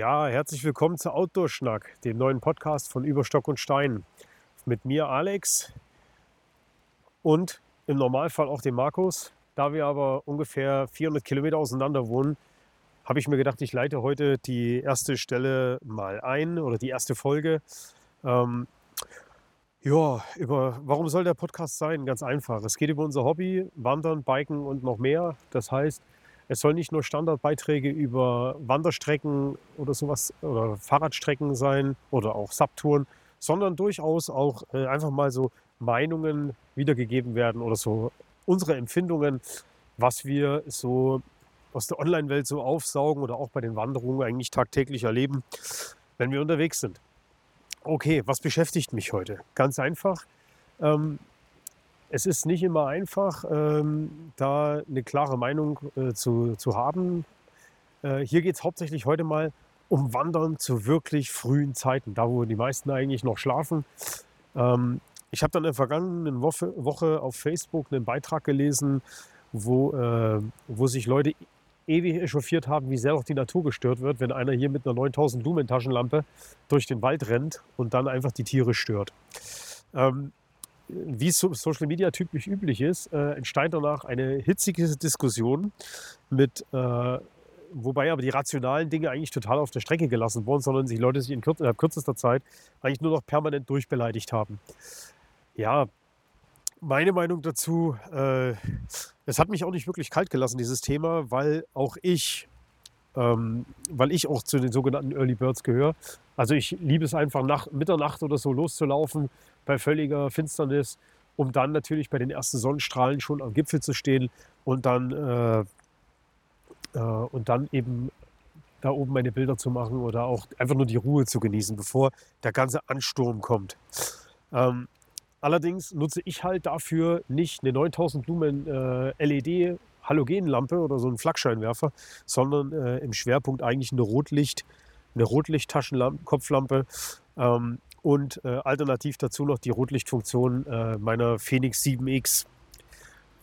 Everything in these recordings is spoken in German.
Ja, herzlich willkommen zu Outdoor Schnack, dem neuen Podcast von Überstock und Stein. Mit mir Alex und im Normalfall auch dem Markus. Da wir aber ungefähr 400 Kilometer auseinander wohnen, habe ich mir gedacht, ich leite heute die erste Stelle mal ein oder die erste Folge. Ähm, ja, über warum soll der Podcast sein? Ganz einfach. Es geht über unser Hobby, Wandern, Biken und noch mehr. Das heißt, es soll nicht nur Standardbeiträge über Wanderstrecken oder sowas oder Fahrradstrecken sein oder auch Subtouren, sondern durchaus auch äh, einfach mal so Meinungen wiedergegeben werden oder so unsere Empfindungen, was wir so aus der Online-Welt so aufsaugen oder auch bei den Wanderungen eigentlich tagtäglich erleben, wenn wir unterwegs sind. Okay, was beschäftigt mich heute? Ganz einfach. Ähm, es ist nicht immer einfach, ähm, da eine klare Meinung äh, zu, zu haben. Äh, hier geht es hauptsächlich heute mal um Wandern zu wirklich frühen Zeiten, da wo die meisten eigentlich noch schlafen. Ähm, ich habe dann in der vergangenen Woche, Woche, auf Facebook einen Beitrag gelesen, wo, äh, wo sich Leute ewig echauffiert haben, wie sehr auch die Natur gestört wird, wenn einer hier mit einer 9000 Lumen Taschenlampe durch den Wald rennt und dann einfach die Tiere stört. Ähm, wie es so Social Media typisch üblich ist, äh, entsteht danach eine hitzige Diskussion mit, äh, wobei aber die rationalen Dinge eigentlich total auf der Strecke gelassen wurden, sondern sich Leute sich in kürz kürzester Zeit eigentlich nur noch permanent durchbeleidigt haben. Ja, meine Meinung dazu, äh, es hat mich auch nicht wirklich kalt gelassen, dieses Thema, weil auch ich, ähm, weil ich auch zu den sogenannten Early Birds gehöre. Also ich liebe es einfach nach Mitternacht oder so loszulaufen bei völliger Finsternis, um dann natürlich bei den ersten Sonnenstrahlen schon am Gipfel zu stehen und dann, äh, äh, und dann eben da oben meine Bilder zu machen oder auch einfach nur die Ruhe zu genießen, bevor der ganze Ansturm kommt. Ähm, Allerdings nutze ich halt dafür nicht eine 9000 Lumen äh, LED Halogenlampe oder so einen Flakscheinwerfer, sondern äh, im Schwerpunkt eigentlich eine Rotlicht, eine Rotlicht-Taschenkopflampe ähm, und äh, alternativ dazu noch die Rotlichtfunktion äh, meiner Phoenix 7X.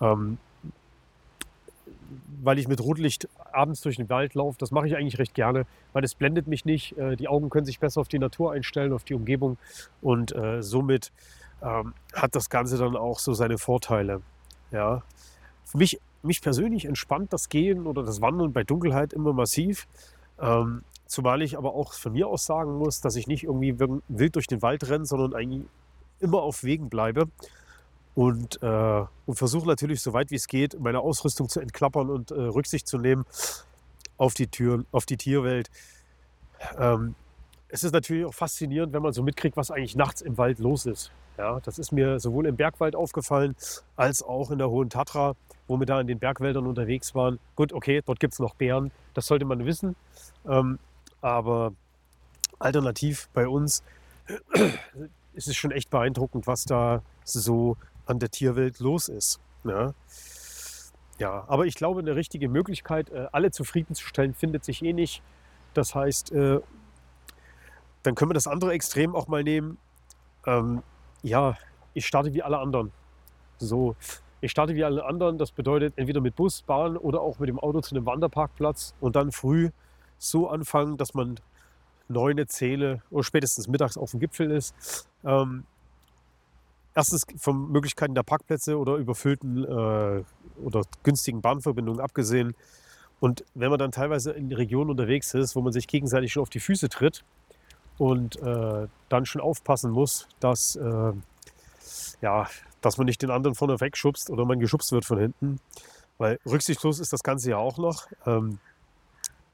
Ähm, weil ich mit Rotlicht abends durch den Wald laufe, das mache ich eigentlich recht gerne, weil es blendet mich nicht. Äh, die Augen können sich besser auf die Natur einstellen, auf die Umgebung und äh, somit ähm, hat das Ganze dann auch so seine Vorteile. Ja. Für mich, mich persönlich entspannt das Gehen oder das Wandern bei Dunkelheit immer massiv. Ähm, zumal ich aber auch von mir aus sagen muss, dass ich nicht irgendwie wild durch den Wald renne, sondern eigentlich immer auf Wegen bleibe und, äh, und versuche natürlich so weit wie es geht, meine Ausrüstung zu entklappern und äh, Rücksicht zu nehmen auf die, Tür, auf die Tierwelt. Ähm, es ist natürlich auch faszinierend, wenn man so mitkriegt, was eigentlich nachts im Wald los ist. Ja, das ist mir sowohl im Bergwald aufgefallen als auch in der Hohen Tatra, wo wir da in den Bergwäldern unterwegs waren. Gut, okay, dort gibt es noch Bären, das sollte man wissen. Ähm, aber alternativ bei uns ist es schon echt beeindruckend, was da so an der Tierwelt los ist. Ja, ja aber ich glaube, eine richtige Möglichkeit, äh, alle zufriedenzustellen, findet sich eh nicht. Das heißt, äh, dann können wir das andere Extrem auch mal nehmen. Ähm, ja, ich starte wie alle anderen. So, ich starte wie alle anderen. Das bedeutet entweder mit Bus, Bahn oder auch mit dem Auto zu einem Wanderparkplatz und dann früh so anfangen, dass man neune, zähle oder spätestens mittags auf dem Gipfel ist. Ähm, erstens von Möglichkeiten der Parkplätze oder überfüllten äh, oder günstigen Bahnverbindungen abgesehen. Und wenn man dann teilweise in Regionen unterwegs ist, wo man sich gegenseitig schon auf die Füße tritt, und äh, dann schon aufpassen muss, dass, äh, ja, dass man nicht den anderen vorne wegschubst oder man geschubst wird von hinten. Weil rücksichtslos ist das Ganze ja auch noch. Ähm,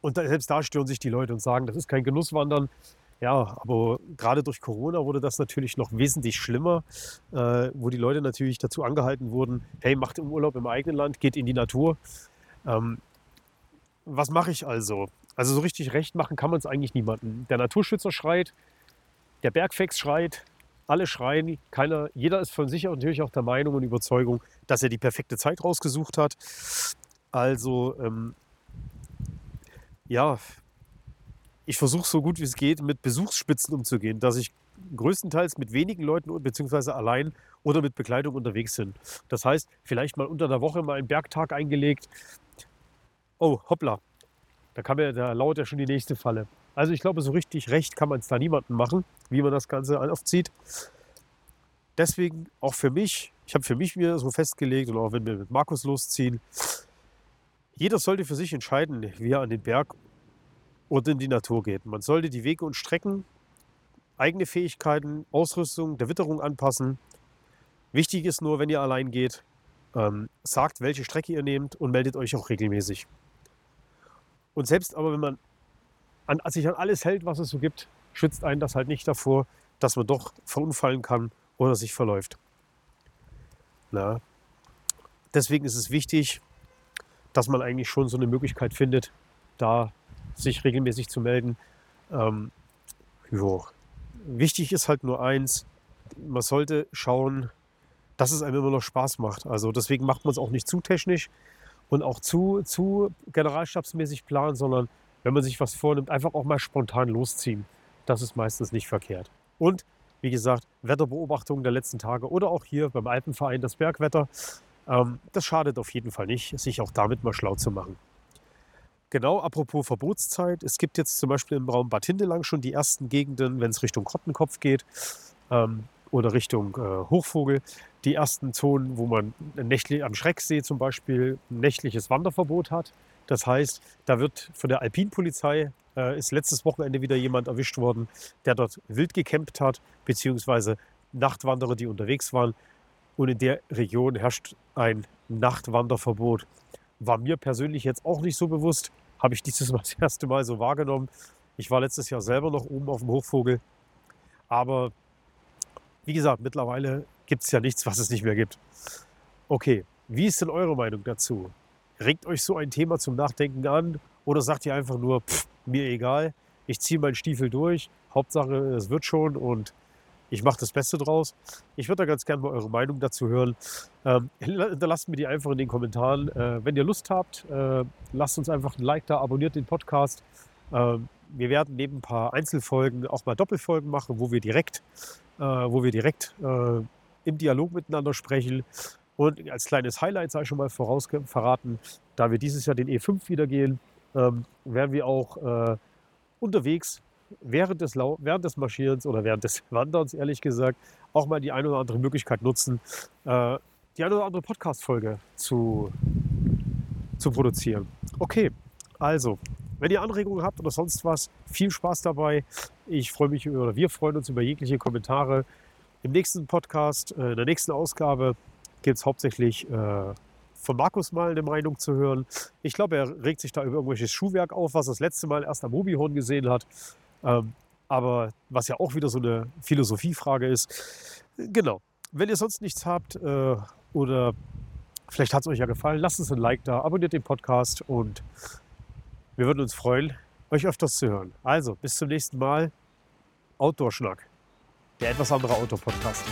und da, selbst da stören sich die Leute und sagen, das ist kein Genusswandern. Ja, aber gerade durch Corona wurde das natürlich noch wesentlich schlimmer, äh, wo die Leute natürlich dazu angehalten wurden, hey, macht im Urlaub im eigenen Land, geht in die Natur. Ähm, was mache ich also? Also so richtig recht machen kann man es eigentlich niemandem. Der Naturschützer schreit, der Bergfex schreit, alle schreien, keiner, jeder ist von sich natürlich auch der Meinung und Überzeugung, dass er die perfekte Zeit rausgesucht hat. Also ähm, ja, ich versuche so gut wie es geht, mit Besuchsspitzen umzugehen, dass ich größtenteils mit wenigen Leuten bzw. allein oder mit Bekleidung unterwegs bin. Das heißt, vielleicht mal unter der Woche mal einen Bergtag eingelegt. Oh, hoppla, Da, kann man, da lauert ja schon die nächste Falle. Also ich glaube, so richtig recht kann man es da niemandem machen, wie man das Ganze aufzieht. Deswegen auch für mich, ich habe für mich mir so festgelegt und auch wenn wir mit Markus losziehen, jeder sollte für sich entscheiden, wie er an den Berg und in die Natur geht. Man sollte die Wege und Strecken, eigene Fähigkeiten, Ausrüstung der Witterung anpassen. Wichtig ist nur, wenn ihr allein geht, ähm, sagt, welche Strecke ihr nehmt und meldet euch auch regelmäßig. Und selbst aber, wenn man an, sich an alles hält, was es so gibt, schützt einen das halt nicht davor, dass man doch verunfallen kann oder sich verläuft. Na? Deswegen ist es wichtig, dass man eigentlich schon so eine Möglichkeit findet, da sich regelmäßig zu melden. Ähm, Wichtig ist halt nur eins, man sollte schauen, dass es einem immer noch Spaß macht. Also deswegen macht man es auch nicht zu technisch und auch zu, zu generalstabsmäßig planen, sondern wenn man sich was vornimmt, einfach auch mal spontan losziehen. Das ist meistens nicht verkehrt. Und wie gesagt, Wetterbeobachtungen der letzten Tage oder auch hier beim Alpenverein das Bergwetter. Ähm, das schadet auf jeden Fall nicht, sich auch damit mal schlau zu machen. Genau, apropos Verbotszeit. Es gibt jetzt zum Beispiel im Raum Bad Hindelang schon die ersten Gegenden, wenn es Richtung Kottenkopf geht ähm, oder Richtung äh, Hochvogel, die ersten Zonen, wo man nächtlich, am Schrecksee zum Beispiel nächtliches Wanderverbot hat. Das heißt, da wird von der Alpinpolizei äh, ist letztes Wochenende wieder jemand erwischt worden, der dort wild gecampt hat, beziehungsweise Nachtwanderer, die unterwegs waren. Und in der Region herrscht ein Nachtwanderverbot. War mir persönlich jetzt auch nicht so bewusst habe ich dieses Mal das erste Mal so wahrgenommen. Ich war letztes Jahr selber noch oben auf dem Hochvogel. Aber wie gesagt, mittlerweile gibt es ja nichts, was es nicht mehr gibt. Okay, wie ist denn eure Meinung dazu? Regt euch so ein Thema zum Nachdenken an oder sagt ihr einfach nur, pff, mir egal, ich ziehe meinen Stiefel durch, Hauptsache es wird schon und ich mache das Beste draus. Ich würde da ganz gerne mal eure Meinung dazu hören. Ähm, hinterlasst mir die einfach in den Kommentaren. Äh, wenn ihr Lust habt, äh, lasst uns einfach ein Like da, abonniert den Podcast. Ähm, wir werden neben ein paar Einzelfolgen auch mal Doppelfolgen machen, wo wir direkt, äh, wo wir direkt äh, im Dialog miteinander sprechen. Und als kleines Highlight sei schon mal voraus verraten, da wir dieses Jahr den E5 wieder gehen, ähm, werden wir auch äh, unterwegs während des, während des Marschierens oder während des Wanderns, ehrlich gesagt, auch mal die eine oder andere Möglichkeit nutzen, äh, die eine oder andere Podcast-Folge zu, zu produzieren. Okay, also, wenn ihr Anregungen habt oder sonst was, viel Spaß dabei. Ich freue mich oder wir freuen uns über jegliche Kommentare. Im nächsten Podcast, äh, in der nächsten Ausgabe, geht es hauptsächlich äh, von Markus mal eine Meinung zu hören. Ich glaube, er regt sich da über irgendwelches Schuhwerk auf, was er das letzte Mal erst am Mobihorn gesehen hat. Ähm, aber was ja auch wieder so eine Philosophiefrage ist. Genau. Wenn ihr sonst nichts habt äh, oder vielleicht hat es euch ja gefallen, lasst uns ein Like da, abonniert den Podcast und wir würden uns freuen, euch öfters zu hören. Also, bis zum nächsten Mal. Outdoor-Schnack. Der etwas andere Outdoor-Podcast.